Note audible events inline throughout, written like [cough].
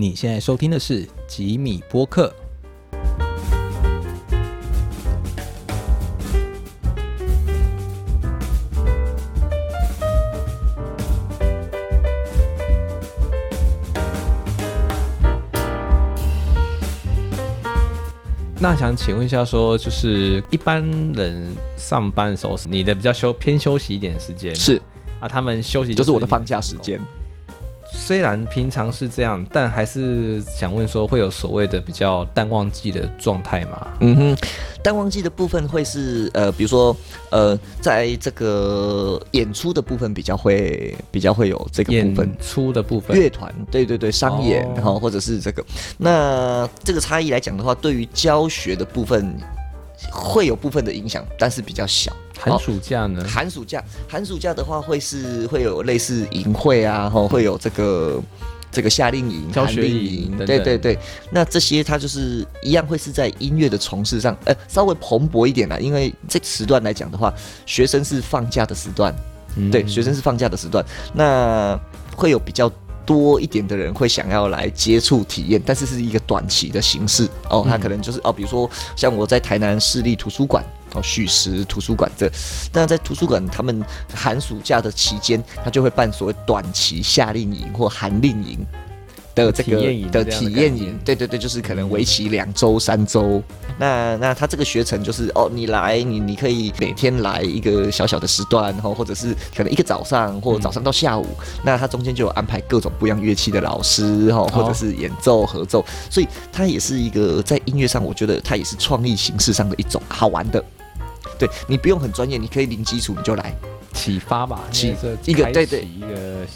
你现在收听的是吉米播客。那想请问一下，说就是一般人上班的时候，你的比较休偏休息一点时间是啊，他们休息就是我的放假时间。虽然平常是这样，但还是想问说，会有所谓的比较淡旺季的状态吗？嗯哼，淡旺季的部分会是呃，比如说呃，在这个演出的部分比较会比较会有这个部演分。出的部分，乐团，对对对，商演哦然后、或者是这个，那这个差异来讲的话，对于教学的部分会有部分的影响，但是比较小。寒暑假呢？寒暑假，寒暑假的话会是会有类似营会啊，吼，会有这个这个夏令营、教令营等等对对对。那这些它就是一样会是在音乐的从事上，呃，稍微蓬勃一点啦，因为这时段来讲的话，学生是放假的时段，嗯对，学生是放假的时段，那会有比较。多一点的人会想要来接触体验，但是是一个短期的形式哦。他可能就是哦，比如说像我在台南市立图书馆哦，叙事图书馆这，那在图书馆他们寒暑假的期间，他就会办所谓短期夏令营或寒令营的这个的体验营，对对对，就是可能为期两周三周。那那他这个学程就是哦，你来你你可以每天来一个小小的时段，然后或者是可能一个早上或早上到下午，那他中间就有安排各种不一样乐器的老师哈，或者是演奏合奏，所以它也是一个在音乐上，我觉得它也是创意形式上的一种好玩的。对你不用很专业，你可以零基础你就来。启发吧，启一个对对。一个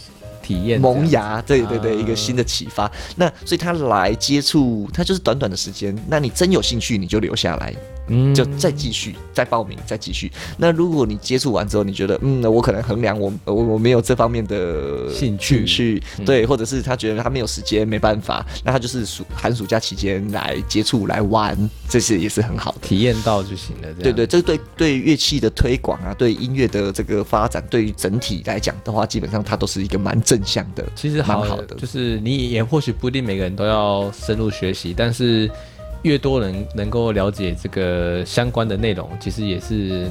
体验萌芽，对对对，啊一个新的启发。那所以他来接触，他就是短短的时间。那你真有兴趣，你就留下来，嗯就再继续，再报名，再继续。那如果你接触完之后，你觉得嗯，我可能衡量我我我没有这方面的兴趣兴趣，嗯对，或者是他觉得他没有时间，没办法，那他就是暑寒暑假期间来接触来玩，这些也是很好的。体验到就行了。对对，这个对对乐器的推广啊，对音乐的这个发展，对于整体来讲的话，基本上它都是一个蛮正向的。其实好蛮好的就是你也或许不一定每个人都要深入学习，但是越多人能够了解这个相关的内容，其实也是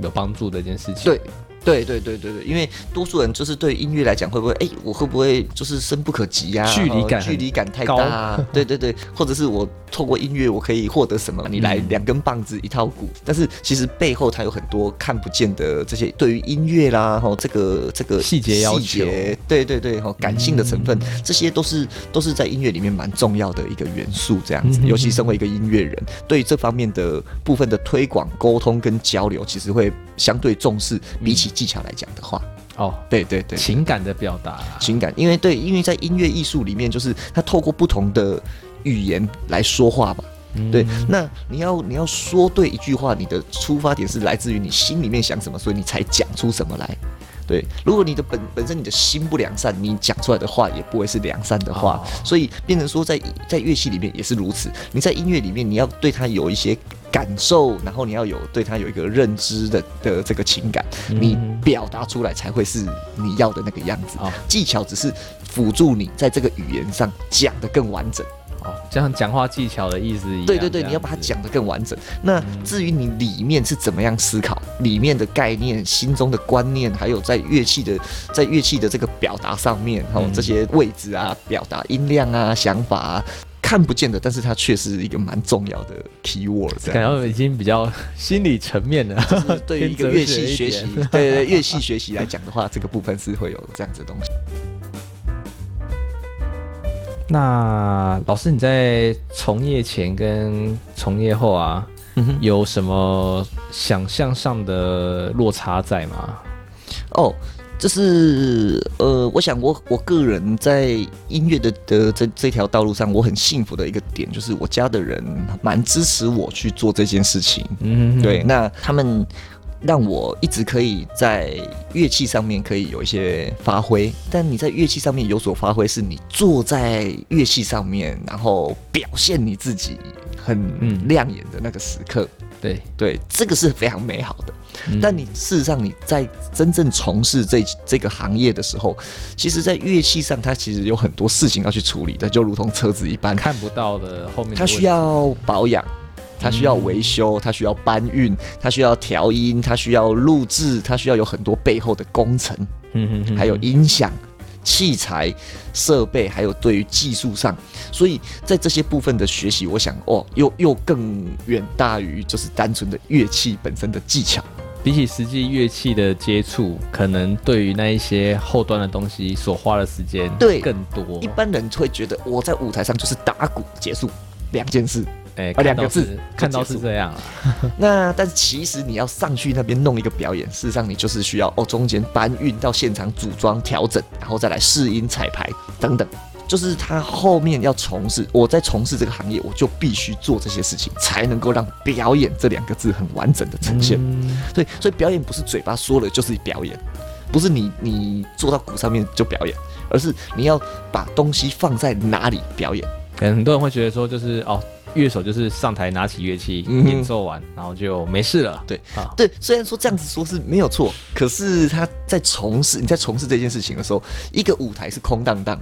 有帮助的一件事情。对。对对对对对，因为多数人就是对音乐来讲，会不会哎，我会不会就是深不可及呀、距离感哦距离感太高大、啊。[laughs] 对对对，或者是我透过音乐我可以获得什么？你来嗯两根棒子一套鼓，但是其实背后它有很多看不见的这些对于音乐啦，哈，这个这个细节要求细节对对对，哈，感性的成分，嗯这些都是都是在音乐里面蛮重要的一个元素，这样子。嗯尤其身为一个音乐人，对这方面的部分的推广、沟通跟交流，其实会相对重视，比起技巧来讲的话，哦，对对对。情感的表达啊，情感，因为对，因为在音乐艺术里面，就是他透过不同的语言来说话嘛。嗯对，那你要你要说对一句话，你的出发点是来自于你心里面想什么，所以你才讲出什么来。对，如果你的本本身你的心不良善，你讲出来的话也不会是良善的话，哦所以变成说在在乐器里面也是如此。你在音乐里面，你要对它有一些感受，然后你要有对它有一个认知的的这个情感，你嗯表达出来才会是你要的那个样子。哦技巧只是辅助你在这个语言上讲得更完整。哦，就像讲话技巧的意思一样。对对对，你要把它讲得更完整。那至于你里面是怎么样思考，里面的概念、心中的观念，还有在乐器的在乐器的这个表达上面，哦，嗯这些位置啊、表达音量啊、想法啊，看不见的，但是它却是一个蛮重要的 key word。感觉已经比较心理层面了。[laughs] 就是对于一个乐器学习，[laughs] 对乐器学习来讲的话，这个部分是会有这样子的东西。那老师，你在从业前跟从业后啊，嗯有什么想象上的落差在吗？哦，就是呃，我想我我个人在音乐的的这这条道路上，我很幸福的一个点，就是我家的人蛮支持我去做这件事情。嗯，对，那他们让我一直可以在乐器上面可以有一些发挥，但你在乐器上面有所发挥，是你坐在乐器上面，然后表现你自己很嗯亮眼的那个时刻。对，对，这个是非常美好的。嗯但你事实上你在真正从事这这个行业的时候，其实，在乐器上它其实有很多事情要去处理的，就如同车子一般，看不到的后面的它需要保养。它需要维修，它需要搬运，它需要调音，它需要录制，它需要有很多背后的工程，嗯哼哼还有音响、器材、设备，还有对于技术上，所以在这些部分的学习，我想哦，又又更远大于就是单纯的乐器本身的技巧。比起实际乐器的接触，可能对于那一些后端的东西所花的时间对更多一。般人会觉得我在舞台上就是打鼓结束两件事，哎、啊两个字看到是这样啊。[laughs] 那但是其实你要上去那边弄一个表演，事实上你就是需要哦中间搬运到现场组装调整，然后再来试音彩排等等。就是他后面要从事，我在从事这个行业，我就必须做这些事情，才能够让表演这两个字很完整的呈现。嗯对，所以表演不是嘴巴说了就是表演，不是你你坐到鼓上面就表演，而是你要把东西放在哪里表演。可能很多人会觉得说，就是哦，乐手就是上台拿起乐器、嗯演奏完，然后就没事了。对啊，对，虽然说这样子说是没有错，可是他在从事你在从事这件事情的时候，一个舞台是空荡荡，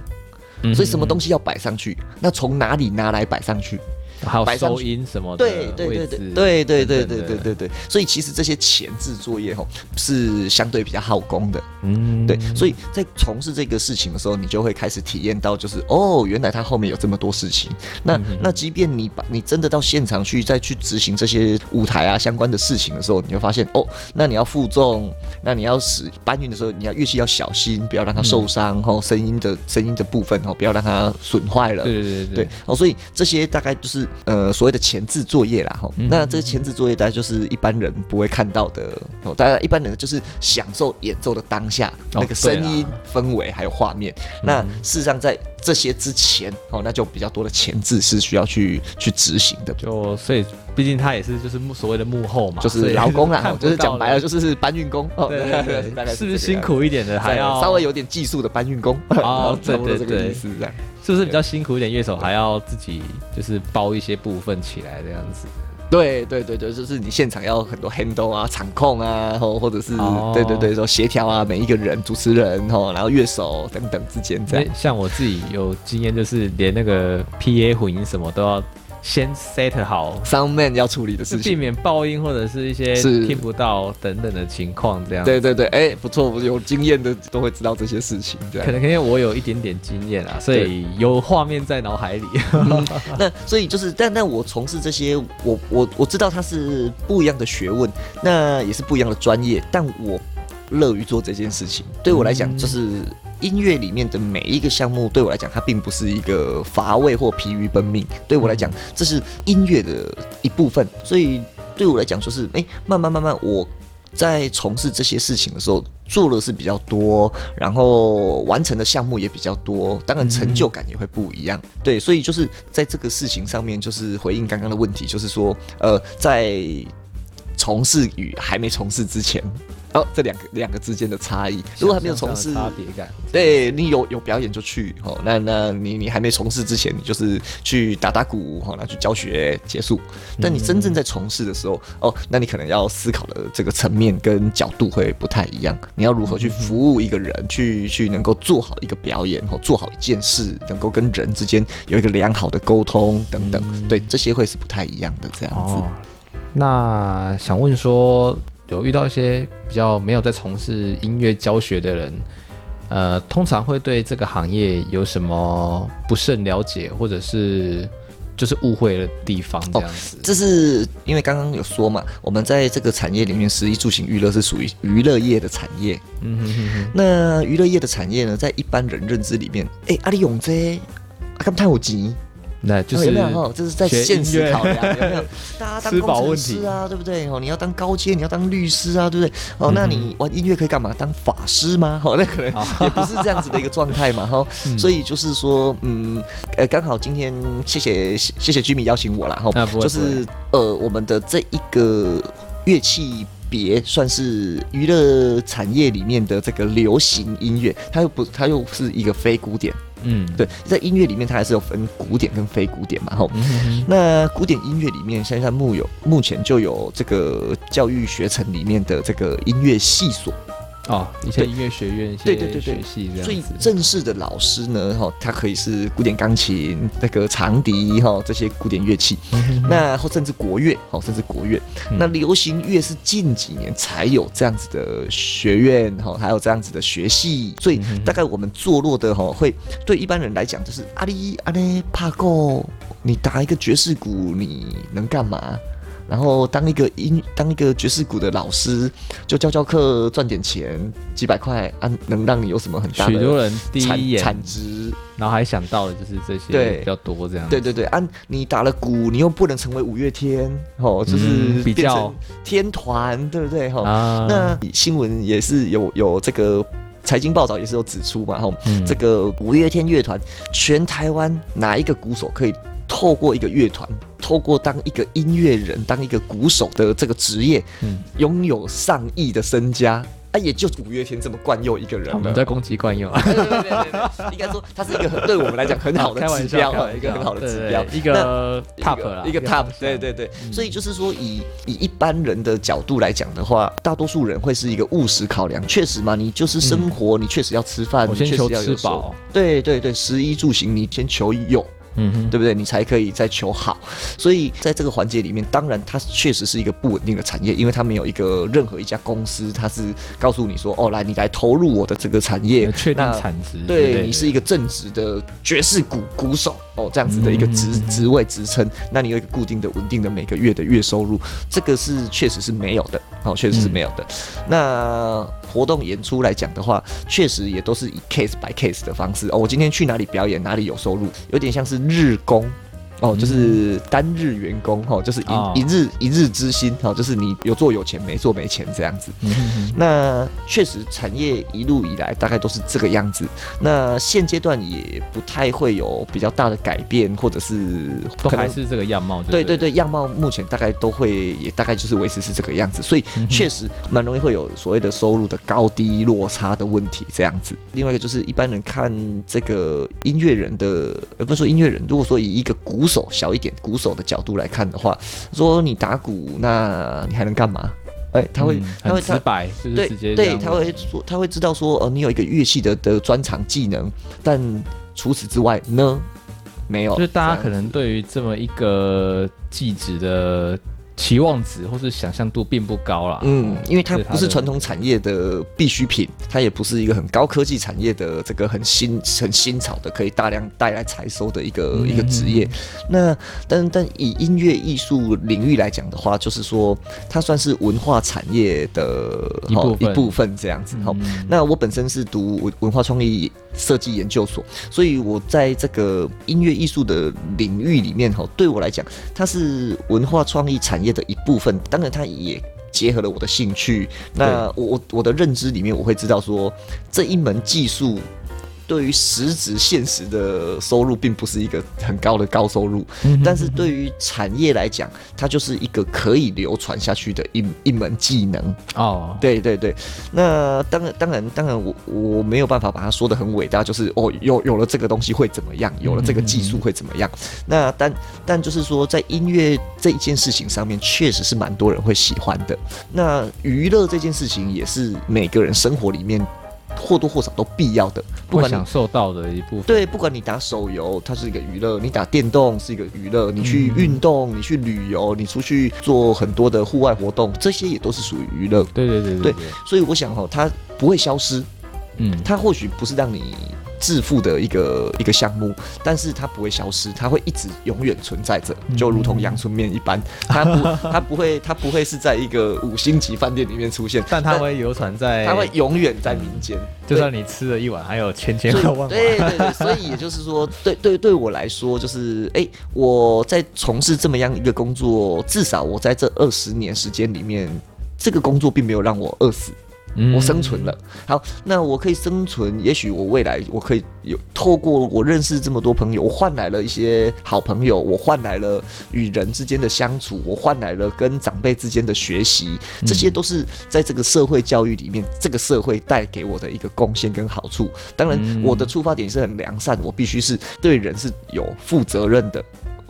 嗯所以什么东西西要摆上去，那从哪里拿来摆上去？还有收音什么的对对对对对对对对对对对，所以其实这些前置作业吼是相对比较耗工的。嗯对，所以在从事这个事情的时候，你就会开始体验到，就是哦，原来它后面有这么多事情。那嗯那即便你把你真的到现场去再去执行这些舞台啊相关的事情的时候，你会发现哦，那你要负重，那你要使搬运的时候，你要乐器要小心，不要让它受伤哦，声音的声音的部分哦，不要让它损坏了。对对对对哦，所以这些大概就是呃所谓的前置作业啦哈。嗯那这个前置作业大家就是一般人不会看到的哦，大家一般人就是享受演奏的当下、那个声音、氛围还有画面。那事实上在这些之前哦，那就比较多的前置是需要去去执行的。就所以，毕竟他也是就是幕所谓的幕后嘛，就是劳工啦，[laughs] 哦就是讲白了就是搬运工哦，对对大概对，[laughs] 是不是辛？苦一点的 [laughs] 还对要稍微有点技术的搬运工哦差不多对对对这个意思这样。是不是比较辛苦一点？乐手还要自己就是包一些部分起来这样子。对对对对，就是你现场要很多 handle 啊、场控啊，或或者是、哦对对对说协调啊，每一个人主持人哦，然后乐手等等之间这样。像我自己有经验，就是连那个 PA 混音什么都要先 set 好，Sound man 要处理的事情。避免爆音或者是一些听不到等等的情况这样。对对对，哎，不错，有经验的都会知道这些事情。对，可能因为我有一点点经验啊，所以有画面在脑海里。[laughs] 那所以就是，但但我从事这些，我我我知道它是不一样的学问，那也是不一样的专业，但我乐于做这件事情。对我来讲，嗯就是音乐里面的每一个项目，对我来讲，它并不是一个乏味或疲于奔命。对我来讲，这是音乐的一部分。所以对我来讲，就是哎、慢慢慢慢我。在从事这些事情的时候，做的是比较多，然后完成的项目也比较多，当然成就感也会不一样。对，所以就是在这个事情上面，就是回应刚刚的问题，就是说，呃，在从事与还没从事之前，哦，这两个两个之间的差异，如果还没有从事，差别感，对你有有表演就去哦，那那你你还没从事之前，你就是去打打鼓哦，那去教学结束。但你真正在从事的时候，哦，那你可能要思考的这个层面跟角度会不太一样。你要如何去服务一个人，去去能够做好一个表演哦，做好一件事，能够跟人之间有一个良好的沟通等等，对这些会是不太一样的这样子。哦，那想问说，有遇到一些比较没有在从事音乐教学的人，呃，通常会对这个行业有什么不甚了解，或者是就是误会的地方这样子？这是因为刚刚有说嘛，我们在这个产业里面，食衣住行娱乐是属于娱乐业的产业。嗯哼哼哼，那娱乐业的产业呢，在一般人认知里面，哎、阿里永这，阿干太有钱，那就是哦有没有？哦，这是在学现实考量，有没有？[laughs] 大家当工程师啊，对不对？哦，你要当高阶，你要当律师啊，对不对？哦，那你玩音乐可以干嘛？当法师吗？哦，[laughs] 那可能也不是这样子的一个状态嘛，哈。[laughs] 所以就是说，嗯，呃，刚好今天谢谢谢谢居民邀请我啦，哈就是呃，我们的这一个乐器。别算是娱乐产业里面的这个流行音乐，它又不，它又是一个非古典，嗯，对，在音乐里面它还是有分古典跟非古典嘛，吼。那古典音乐里面，现在目有目前就有这个教育学程里面的这个音乐系所，哦，一些音乐学院一些对对对对学系这样子，正式的老师呢，哈，他可以是古典钢琴、那个长笛，哈，这些古典乐器。那或甚至国乐，哦，甚至国乐。嗯那流行乐是近几年才有这样子的学院，哈，还有这样子的学系。所以大概我们坐落的，哈，会对一般人来讲，就是阿里阿嘞帕够，你打一个爵士鼓，你能干嘛？然后当一个音当一个爵士鼓的老师，就教教课赚点钱，几百块啊，能让你有什么很大的许多人第产一眼，产值？然后还想到的就是这些对比较多这样。对对对，啊，你打了鼓，你又不能成为五月天，哦，就是嗯比较天团，对不对？哈、啊，那新闻也是有有这个财经报道也是有指出嘛，哈、嗯这个五月天乐团，全台湾哪一个鼓手可以透过一个乐团，透过当一个音乐人、当一个鼓手的这个职业，嗯。拥有上亿的身家？啊，也就五月天这么惯用一个人了。我们在攻击惯用，对对对对对，应该说它是一个很对我们来讲很好的 [laughs] 指标一个很好的指标，一个 top 啦，一个 top，对对对，嗯。所以就是说以以一般人的角度来讲的话，大多数人会是一个务实考量，确实嘛，你就是生活，你确实要吃饭，你确实要吃饱，对对对，食衣住行你先求有。嗯，对不对？你才可以再求好，所以在这个环节里面，当然它确实是一个不稳定的产业，因为它没有一个任何一家公司，它是告诉你说，哦，来，你来投入我的这个产业，确定产值，对你是一个正直的爵士鼓鼓手哦，这样子的一个职嗯职位职称，那你有一个固定的、稳定的每个月的月收入，这个是确实是没有的哦，确实是没有的。那活动演出来讲的话，确实也都是以 case by case 的方式哦，我今天去哪里表演，哪里有收入，有点像是日工。哦，就是单日员工哦，就是哦一一日一日之薪哦，就是你有做有钱，没做没钱这样子。嗯哼哼那确实，产业一路以来大概都是这个样子。那现阶段也不太会有比较大的改变，或者是都还是这个样貌，对对对，样貌目前大概都会也大概就是维持是这个样子，所以确实蛮容易会有所谓的收入的高低落差的问题这样子。另外一个就是一般人看这个音乐人的，呃，不是说音乐人，如果说以一个鼓手小一点鼓手的角度来看的话，说你打鼓，那你还能干嘛？哎、他会嗯他会直白，就是对直接对，他会说，他会知道说，呃，你有一个乐器的的专长技能，但除此之外呢，没有。就是大家可能对于这么一个技职的期望值或是想象度并不高啦。嗯，因为它不是传统产业的必需品，它也不是一个很高科技产业的这个很新很新潮的可以大量带来财收的一个、嗯一个职业。那但但以音乐艺术领域来讲的话，就是说它算是文化产业的一部分一部分这样子。哈、嗯那我本身是读文文化创意设计研究所，所以我在这个音乐艺术的领域里面，哈，对我来讲，它是文化创意产业的一部分。当然，它也结合了我的兴趣。那我我我的认知里面，我会知道说这一门技术。对于实质现实的收入，并不是一个很高的高收入，嗯但是对于产业来讲，它就是一个可以流传下去的一一门技能。哦，对对对，那当然当然当然我，我没有办法把它说的很伟大，就是哦，有有了这个东西会怎么样，有了这个技术会怎么样。那但但就是说，在音乐这一件事情上面，确实是蛮多人会喜欢的。那娱乐这件事情也是每个人生活里面或多或少都必要的，不管享受到的一部分。对，不管你打手游，它是一个娱乐；你打电动是一个娱乐；你去嗯运动，你去旅游，你出去做很多的户外活动，这些也都是属于娱乐。对对对对对，所以我想哦，它不会消失，嗯，它或许不是让你致富的一个一个项目，但是它不会消失，它会一直永远存在着，就如同阳春面一般，它不 [laughs] 它不会它不会是在一个五星级饭店里面出现，但它会流传在，它会永远在民间，就算你吃了一碗，还有千千万万碗。对对对，所以也就是说，对 [laughs] 对对我来说，就是哎、我在从事这么样一个工作，至少我在这二十年时间里面，这个工作并没有让我饿死。嗯我生存了。好，那我可以生存，也许我未来我可以有透过我认识这么多朋友，我换来了一些好朋友，我换来了与人之间的相处，我换来了跟长辈之间的学习，这些都是在这个社会教育里面，这个社会带给我的一个贡献跟好处。当然，嗯我的出发点是很良善，我必须是对人是有负责任的。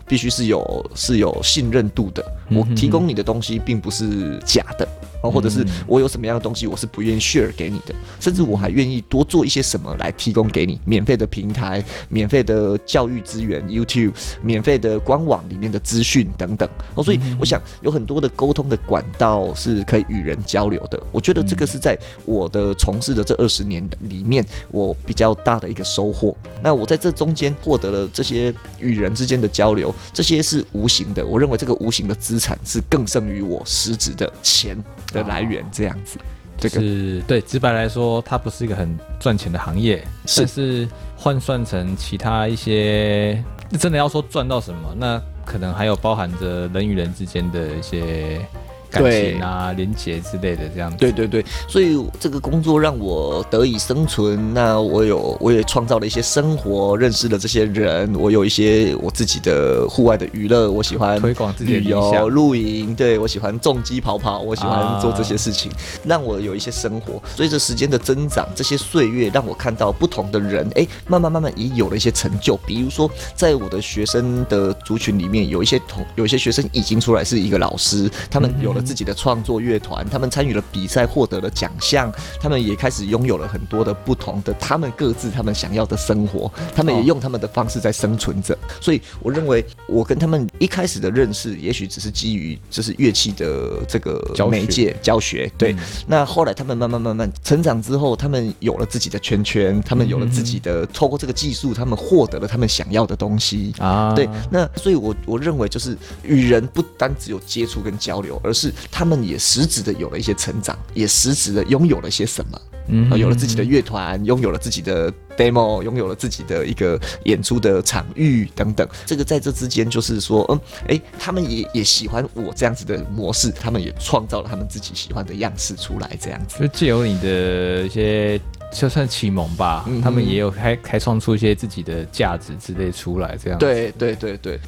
必须是有是有信任度的，我提供你的东西并不是假的，哦，或者是嗯我有什么样的东西我是不愿意 share 给你的，甚至我还愿意多做一些什么来提供给你，免费的平台、免费的教育资源、YouTube、免费的官网里面的资讯等等。哦，所以我想有很多的沟通的管道是可以与人交流的。我觉得这个是在我的从事的这二十年里面，我比较大的一个收获。那我在这中间获得了这些与人之间的交流，这些是无形的。我认为这个无形的资产是更胜于我实质的钱的来源，这样子。这个是对，直白来说，它不是一个很赚钱的行业，是但是换算成其他一些，真的要说赚到什么，那可能还有包含着人与人之间的一些感情啊、连结之类的这样子。对对对，所以这个工作让我得以生存。那我有，我也创造了一些生活，认识了这些人。我有一些我自己的户外的娱乐，我喜欢推广自己的旅游、露营，对我喜欢重机跑跑，我喜欢啊做这些事情，让我有一些生活。随着时间的增长，这些岁月让我看到不同的人，哎，慢慢慢慢也有了一些成就。比如说，在我的学生的族群里面，有一些同有一些学生已经出来是一个老师，他们有了自己的创作乐团，他们参与了比赛，获得了奖项，他们也开始拥有了很多的不同的他们各自他们想要的生活，他们也哦用他们的方式在生存着。所以我认为，我跟他们一开始的认识，也许只是基于就是乐器的这个媒介教学，对。嗯那后来他们慢慢慢慢成长之后，他们有了自己的圈圈，他们有了自己的，透过这个技术，他们获得了他们想要的东西。啊，对，那所以我，我认为就是与人不单只有接触跟交流，而是他们也实质的有了一些成长，也实质的拥有了些什么。嗯呃有了自己的乐团，拥有了自己的 demo，拥有了自己的一个演出的场域等等。这个在这之间，就是说，嗯，诶，他们也也喜欢我这样子的模式，他们也创造了他们自己喜欢的样式出来，这样子。就借由你的一些，就算启蒙吧，嗯他们也有开开创出一些自己的价值之类出来，这样。，对对对对，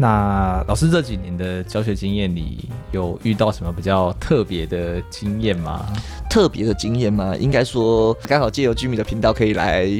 那老师这几年的教学经验里，有遇到什么比较特别的经验吗？特别的经验吗？应该说，刚好借由居民的频道可以来。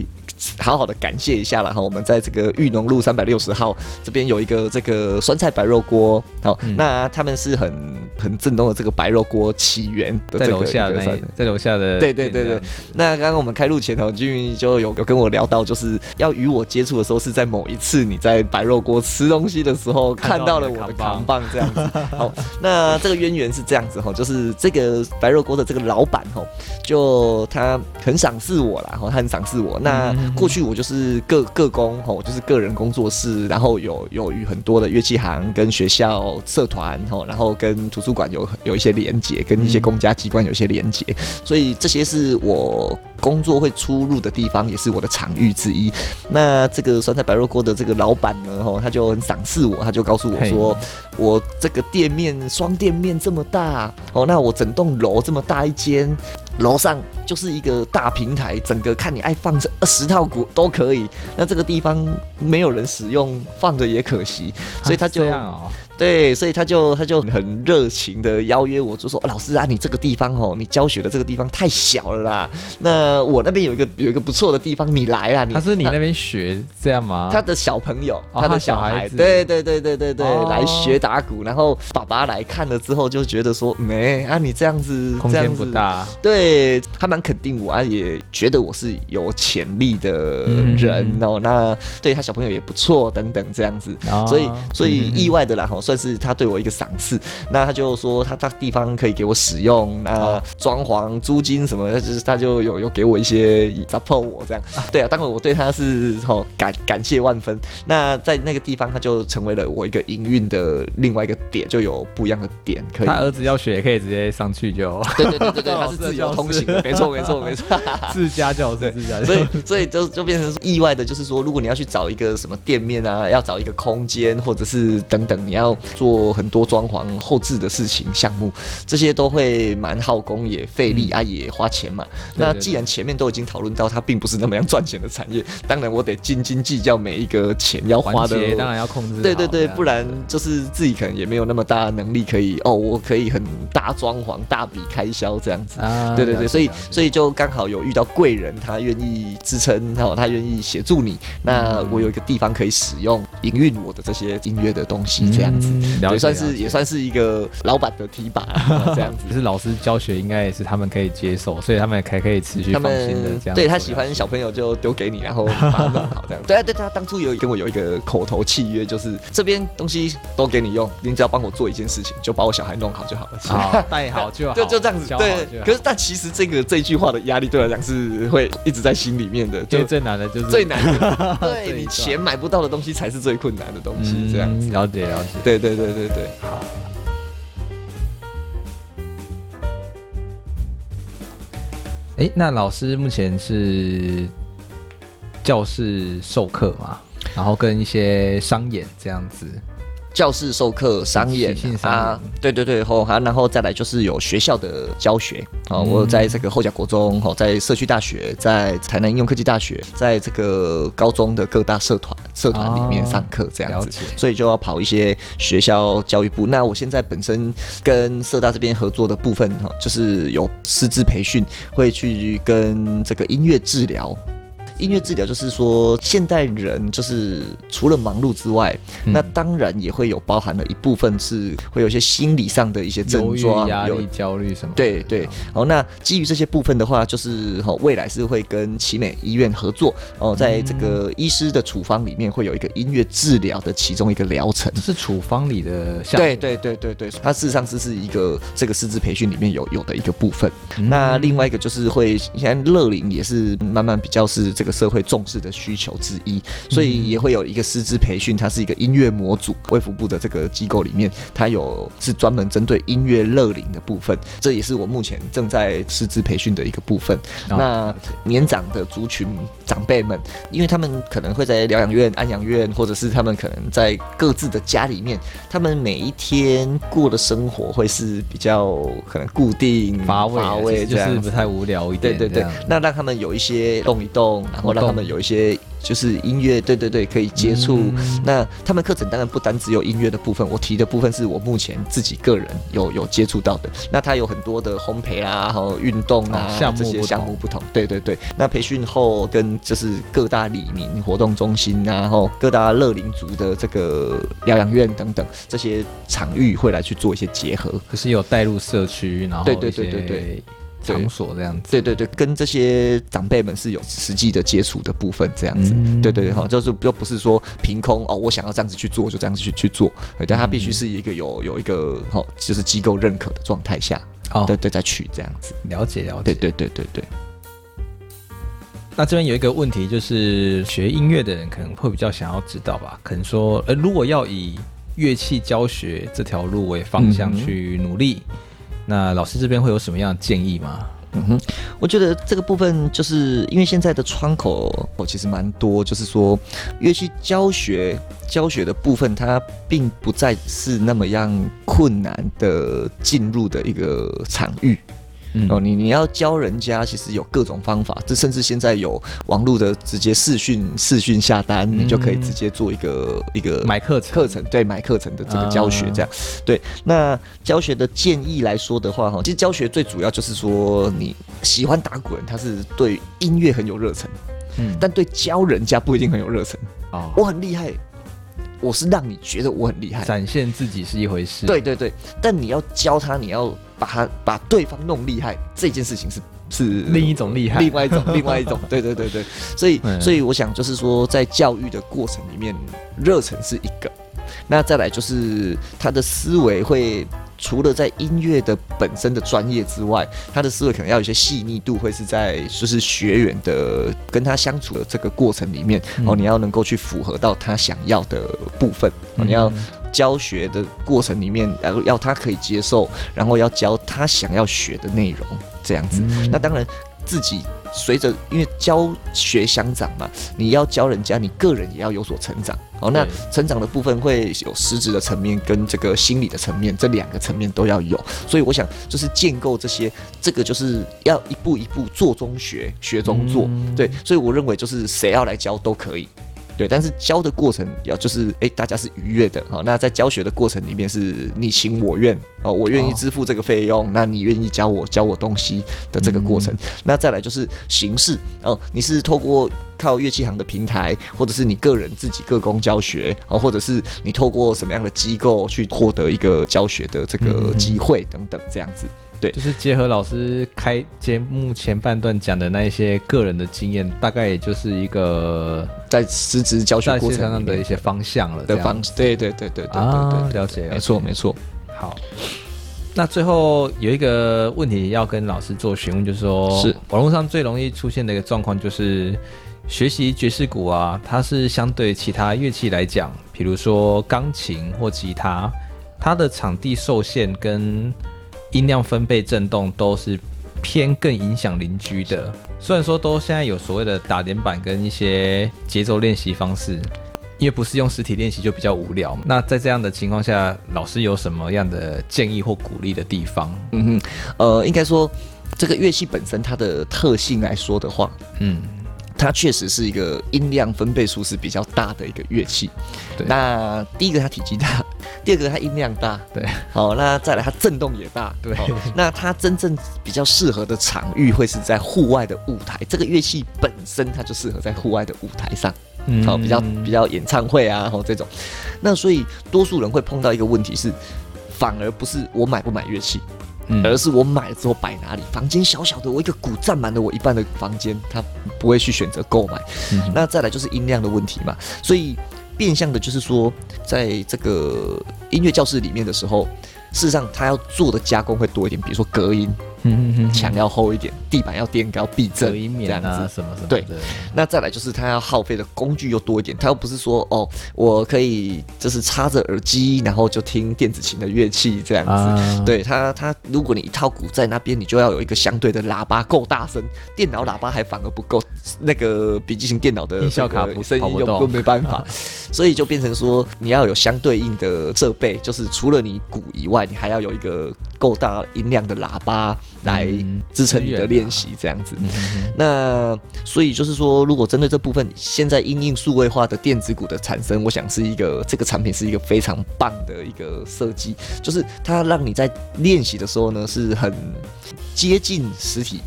好好的感谢一下了哈，我们在这个裕农路三百六十号这边有一个这个酸菜白肉锅，好，嗯那他们是很很正宗的这个白肉锅起源的在这个楼下的在楼下的对对对对那刚刚我们开录前头，君就有有跟我聊到，就是要与我接触的时候，是在某一次你在白肉锅吃东西的时候看看到了我的扛扛棒这样子。好，[laughs] 那这个渊源是这样子哈，就是这个白肉锅的这个老板哈，就他很赏识我啦，哈，他很赏识我。那嗯过去我就是各各工哈，我就是个人工作室，然后有有与很多的乐器行跟学校社团吼，然后跟图书馆有有一些连接，跟一些公家机关有一些连接。所以这些是我工作会出入的地方，也是我的场域之一。那这个酸菜白肉锅的这个老板呢，吼，他就很赏识我，他就告诉我说，我这个店面双店面这么大，哦，那我整栋楼这么大一间。楼上就是一个大平台，整个看你爱放这二十套股都可以。那这个地方没有人使用，放着也可惜，所以他就，对，所以他就他就很热情的邀约我，就说、哦老师啊，你这个地方哦，你教学的这个地方太小了啦。那我那边有一个有一个不错的地方，你来啊，你他是你那边学这样吗？他的小朋友，哦他的小孩，子对对对对对对，哦来学打鼓，然后爸爸来看了之后就觉得说，没啊，你这样子空间这样子不大，对他蛮肯定我啊，也觉得我是有潜力的嗯人哦。那对他小朋友也不错，等等这样子。哦所以，所以嗯意外的啦，哈，算是他对我一个赏赐。那他就说他他地方可以给我使用，那哦装潢、租金什么，就是他就有有给我一些 support 我这样。对啊，当然我对他是哦感感谢万分。那在那个地方，他就成为了我一个营运的另外一个点，就有不一样的点可以他。儿子要学也可以直接上去就对对对对对，[laughs] 他是自由通行的，没错没错没错。[laughs] 自家教室，自家教所以。所以就就变成意外的，就是说，如果你要去找一个什么店面啊，要找一个空间，或者是等等，你要做很多装潢后置的事情项目，这些都会蛮耗工也费力、啊，也花钱嘛。那既然前面都已经讨论到它并不是那么样赚钱的产业，当然我得斤斤计较每一个钱要花的，当然要控制。对对对，不然就是自己可能也没有那么大能力可以哦，我可以很大装潢、大笔开销这样子。啊，对对对，所以所以就刚好有遇到贵人，他愿意支撑，然后他愿意协助你，那我有一个地方可以使用营运我的这些音乐的东西，这样子也算是也算是一个老板的提拔，[laughs] 这样子。是老师教学应该也是他们可以接受，所以他们才可以持续放心的这样。对他喜欢小朋友就丢给你，然后把它弄好这样。[laughs] 对啊，对他当初有跟我有一个口头契约，就是这边东西都给你用，你只要帮我做一件事情，就把我小孩弄好就好了。好，带好就好，就 [laughs] 就这样子。对，可是但其实这个这句话的压力对我来讲是会一直在心里面的。就最难的就是最难的，对你钱买不到的东西才是最困难的东西。这样了解了解。对对对对对，好。哎，那老师目前是教室授课嘛？然后跟一些商演这样子。教室授课、商演啊，对对对，后还然后再来就是有学校的教学啊，我在这个后甲国中，哦，在社区大学，在台南应用科技大学，在这个高中的各大社团社团里面上课这样子，所以就要跑一些学校教育部。那我现在本身跟社大这边合作的部分哈，就是有师资培训，会去跟这个音乐治疗。音乐治疗就是说，现代人就是除了忙碌之外，那当然也会有包含了一部分是会有一些心理上的一些症状，压力、焦虑什么。对对，好，那基于这些部分的话，就是哈，未来是会跟奇美医院合作哦，在这个医师的处方里面会有一个音乐治疗的其中一个疗程，是处方里的项。对对对对对，它事实上是是一个这个师资培训里面有有的一个部分。那另外一个就是会，现在乐龄也是慢慢比较是这个。社会重视的需求之一，所以也会有一个师资培训，它是一个音乐模组。卫福部的这个机构里面，它有是专门针对音乐乐龄的部分，这也是我目前正在师资培训的一个部分。那年长的族群长辈们，因为他们可能会在疗养院、安养院，或者是他们可能在各自的家里面，他们每一天过的生活会是比较可能固定、乏味，就是不太无聊一点。对对对，那让他们有一些动一动。然后让他们有一些就是音乐，对对对，可以接触。那他们课程当然不单只有音乐的部分，我提的部分是我目前自己个人有有接触到的。那他有很多的烘焙啊，然后运动啊这些项目不同。对对对，那培训后跟就是各大里民活动中心，然后各大乐龄族的这个疗养院等等这些场域会来去做一些结合。可是有带入社区，然后对对对对对。场所这样子，对对对，跟这些长辈们是有实际的接触的部分，这样子，对对对，哈，就是又不是说凭空哦，我想要这样子去做，就这样子去去做，但他必须是一个有有一个哈，就是机构认可的状态下，哦，对对，再去这样子，了解了解，对对对对对。那这边有一个问题，就是学音乐的人可能会比较想要知道吧？可能说，呃，如果要以乐器教学这条路为方向去努力。那老师这边会有什么样的建议吗？嗯哼，我觉得这个部分就是因为现在的窗口哦，其实蛮多，就是说乐器教学教学的部分，它并不再是那么样困难的进入的一个场域。哦，你你要教人家，其实有各种方法，这甚至现在有网络的直接视讯视讯下单，你就可以直接做一个一个买课程课程，对，买课程的这个教学这样。对，那教学的建议来说的话，哈，其实教学最主要就是说，你喜欢打滚，他是对音乐很有热忱，嗯，但对教人家不一定很有热忱啊。我很厉害，我是让你觉得我很厉害，展现自己是一回事，对对对，但你要教他，你要。把他把对方弄厉害这件事情是是另一种厉害，另外一种另外一种，[laughs] 对对对对，所以所以我想就是说，在教育的过程里面，热忱是一个，那再来就是他的思维会除了在音乐的本身的专业之外，他的思维可能要有些细腻度，会是在就是学员的跟他相处的这个过程里面，哦，你要能够去符合到他想要的部分，你要。教学的过程里面，然后要他可以接受，然后要教他想要学的内容，这样子。那当然，自己随着因为教学相长嘛，你要教人家，你个人也要有所成长。哦，那成长的部分会有实质的层面跟这个心理的层面，这两个层面都要有。所以我想，就是建构这些，这个就是要一步一步做中学，学中做。嗯对，所以我认为就是谁要来教都可以。对，但是教的过程要就是诶，大家是愉悦的好，那在教学的过程里面是你情我愿哦，我愿意哦支付这个费用，那你愿意教我教我东西的这个过程。那再来就是形式哦，你是透过靠乐器行的平台，或者是你个人自己个工教学哦，或者是你透过什么样的机构去获得一个教学的这个机会等等这样子。对。就是结合老师开节目前半段讲的那一些个人的经验，大概也就是一个在实质教学在过程上的一些方向了的方式，对对对对对对了解。没错没错。好，那最后有一个问题要跟老师做询问，就是说，是。网络上最容易出现的一个状况，就是学习爵士鼓啊，它是相对其他乐器来讲，比如说钢琴或吉他，它的场地受限跟音量分贝震动都是偏更影响邻居的。虽然说都现在有所谓的打点板跟一些节奏练习方式，因为不是用实体练习就比较无聊嘛。那在这样的情况下，老师有什么样的建议或鼓励的地方？嗯哼，呃，应该说这个乐器本身它的特性来说的话，嗯，它确实是一个音量分贝数是比较大的一个乐器。对那第一个它体积大，第二个它音量大，对，好，那再来它震动也大，对。好那它真正比较适合的场域会是在户外的舞台，这个乐器本身它就适合在户外的舞台上。嗯。好，比较比较演唱会啊，然后这种，那所以多数人会碰到一个问题是，反而不是我买不买乐器，嗯。而是我买了之后摆哪里。房间小小的，我一个鼓占满了我一半的房间，他不会去选择购买。嗯那再来就是音量的问题嘛，所以变相的就是说，在这个音乐教室里面的时候，事实上他要做的加工会多一点，比如说隔音，嗯嗯墙要厚一点，地板要垫高避震这样子。什么什么对，那再来就是它要耗费的工具又多一点，它又不是说哦，我可以就是插着耳机，然后就听电子琴的乐器这样子。啊，对它，它如果你一套鼓在那边，你就要有一个相对的喇叭够大声，电脑喇叭还反而不够，那个笔记型电脑的音效卡不这个声音又又没办法，[laughs] 所以就变成说你要有相对应的设备，就是除了你鼓以外，你还要有一个够大音量的喇叭来嗯支撑你的练习这样子。那所以就是说，如果针对这部分，现在因应数位化的电子鼓的产生，我想是一个这个产品是一个非常棒的一个设计，就是它让你在练习的时候呢是很接近实体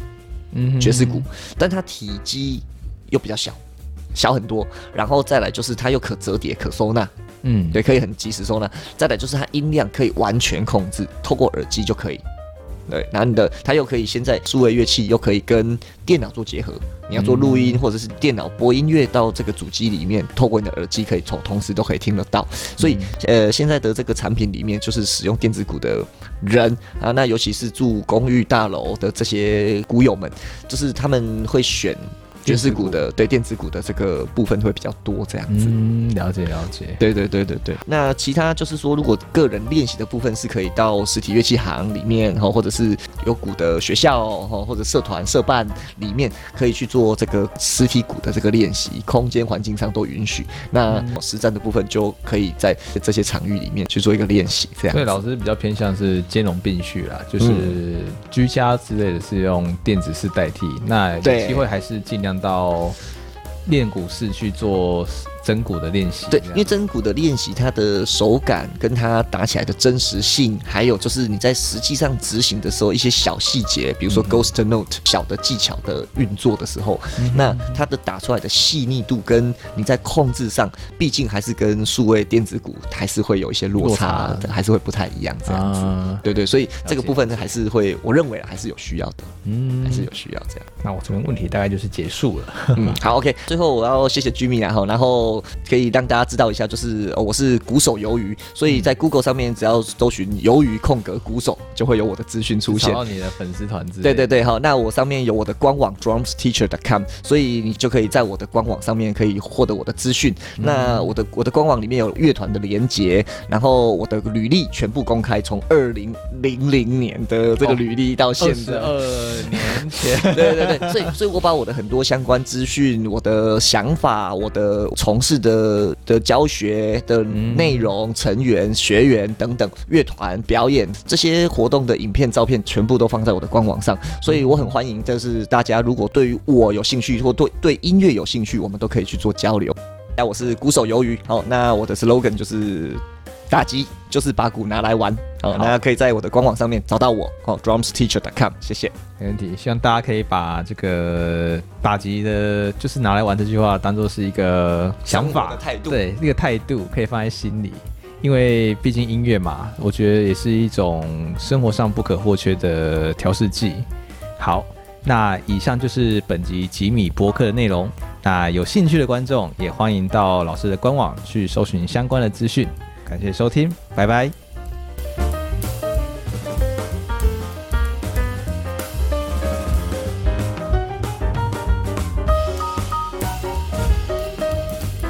爵士鼓，但它体积又比较小。小很多，然后再来就是它又可折叠、可收纳，嗯，对，可以很及时收纳。再来就是它音量可以完全控制，透过耳机就可以。对，然后你的它又可以现在数位乐器又可以跟电脑做结合，你要做录音、或者是电脑播音乐到这个主机里面，透过你的耳机可以从同时都可以听得到。所以呃，现在的这个产品里面就是使用电子鼓的人啊，那尤其是住公寓大楼的这些鼓友们，就是他们会选爵士鼓的对电子鼓的这个部分会比较多这样子。嗯，了解了解，对对对对对。那其他就是说，如果个人练习的部分是可以到实体乐器行里面，然后或者是有鼓的学校，哈，或者社团社办里面可以去做这个实体鼓的这个练习，空间环境上都允许。那实战的部分就可以在这些场域里面去做一个练习，这样子。所以老师比较偏向是兼容并蓄啦，就是嗯居家之类的是用电子式代替，那有机会还是尽量到练鼓室去做真鼓的练习。对，因为真鼓的练习，它的手感跟它打起来的真实性，还有就是你在实际上执行的时候一些小细节，比如说 ghost note 小的技巧的运作的时候，那它的打出来的细腻度跟你在控制上，毕竟还是跟数位电子鼓还是会有一些落差还是会不太一样这样子。啊，对对，所以这个部分呢，还是会，我认为还是有需要的，嗯还是有需要这样。那我这边问题大概就是结束了。[laughs] 嗯，好，OK。最后我要谢谢居民然后，然后后可以让大家知道一下，就是、呃我是鼓手鱿鱼，所以在 Google 上面只要搜寻鱿鱼空格鼓手，就会有我的资讯出现你的粉丝团之类的对对对，好，那我上面有我的官网 drumsteacher.com，所以你就可以在我的官网上面可以获得我的资讯。那我的我的官网里面有乐团的连接，然后我的履历全部公开，从二零零零年的这个履历到现在。二年前，[laughs] 对对对，所以所以我把我的很多相关资讯、我的想法、我的从事的的教学的内容、成员、学员等等、乐团表演这些活动的影片、照片，全部都放在我的官网上。所以我很欢迎，就是大家如果对于我有兴趣，或对对音乐有兴趣，我们都可以去做交流。那我是鼓手鱿鱼，好，那我的 slogan 就是打击就是把鼓拿来玩，好，大家可以在我的官网上面找到我，哦，drumsteacher.com，谢谢。没问题。希望大家可以把这个打击的，就是拿来玩这句话，当做是一个想法的态度对，那个态度可以放在心里。因为毕竟音乐嘛，我觉得也是一种生活上不可或缺的调试剂。好，那以上就是本集吉米博客的内容。那有兴趣的观众也欢迎到老师的官网去搜寻相关的资讯。感谢收听，拜拜。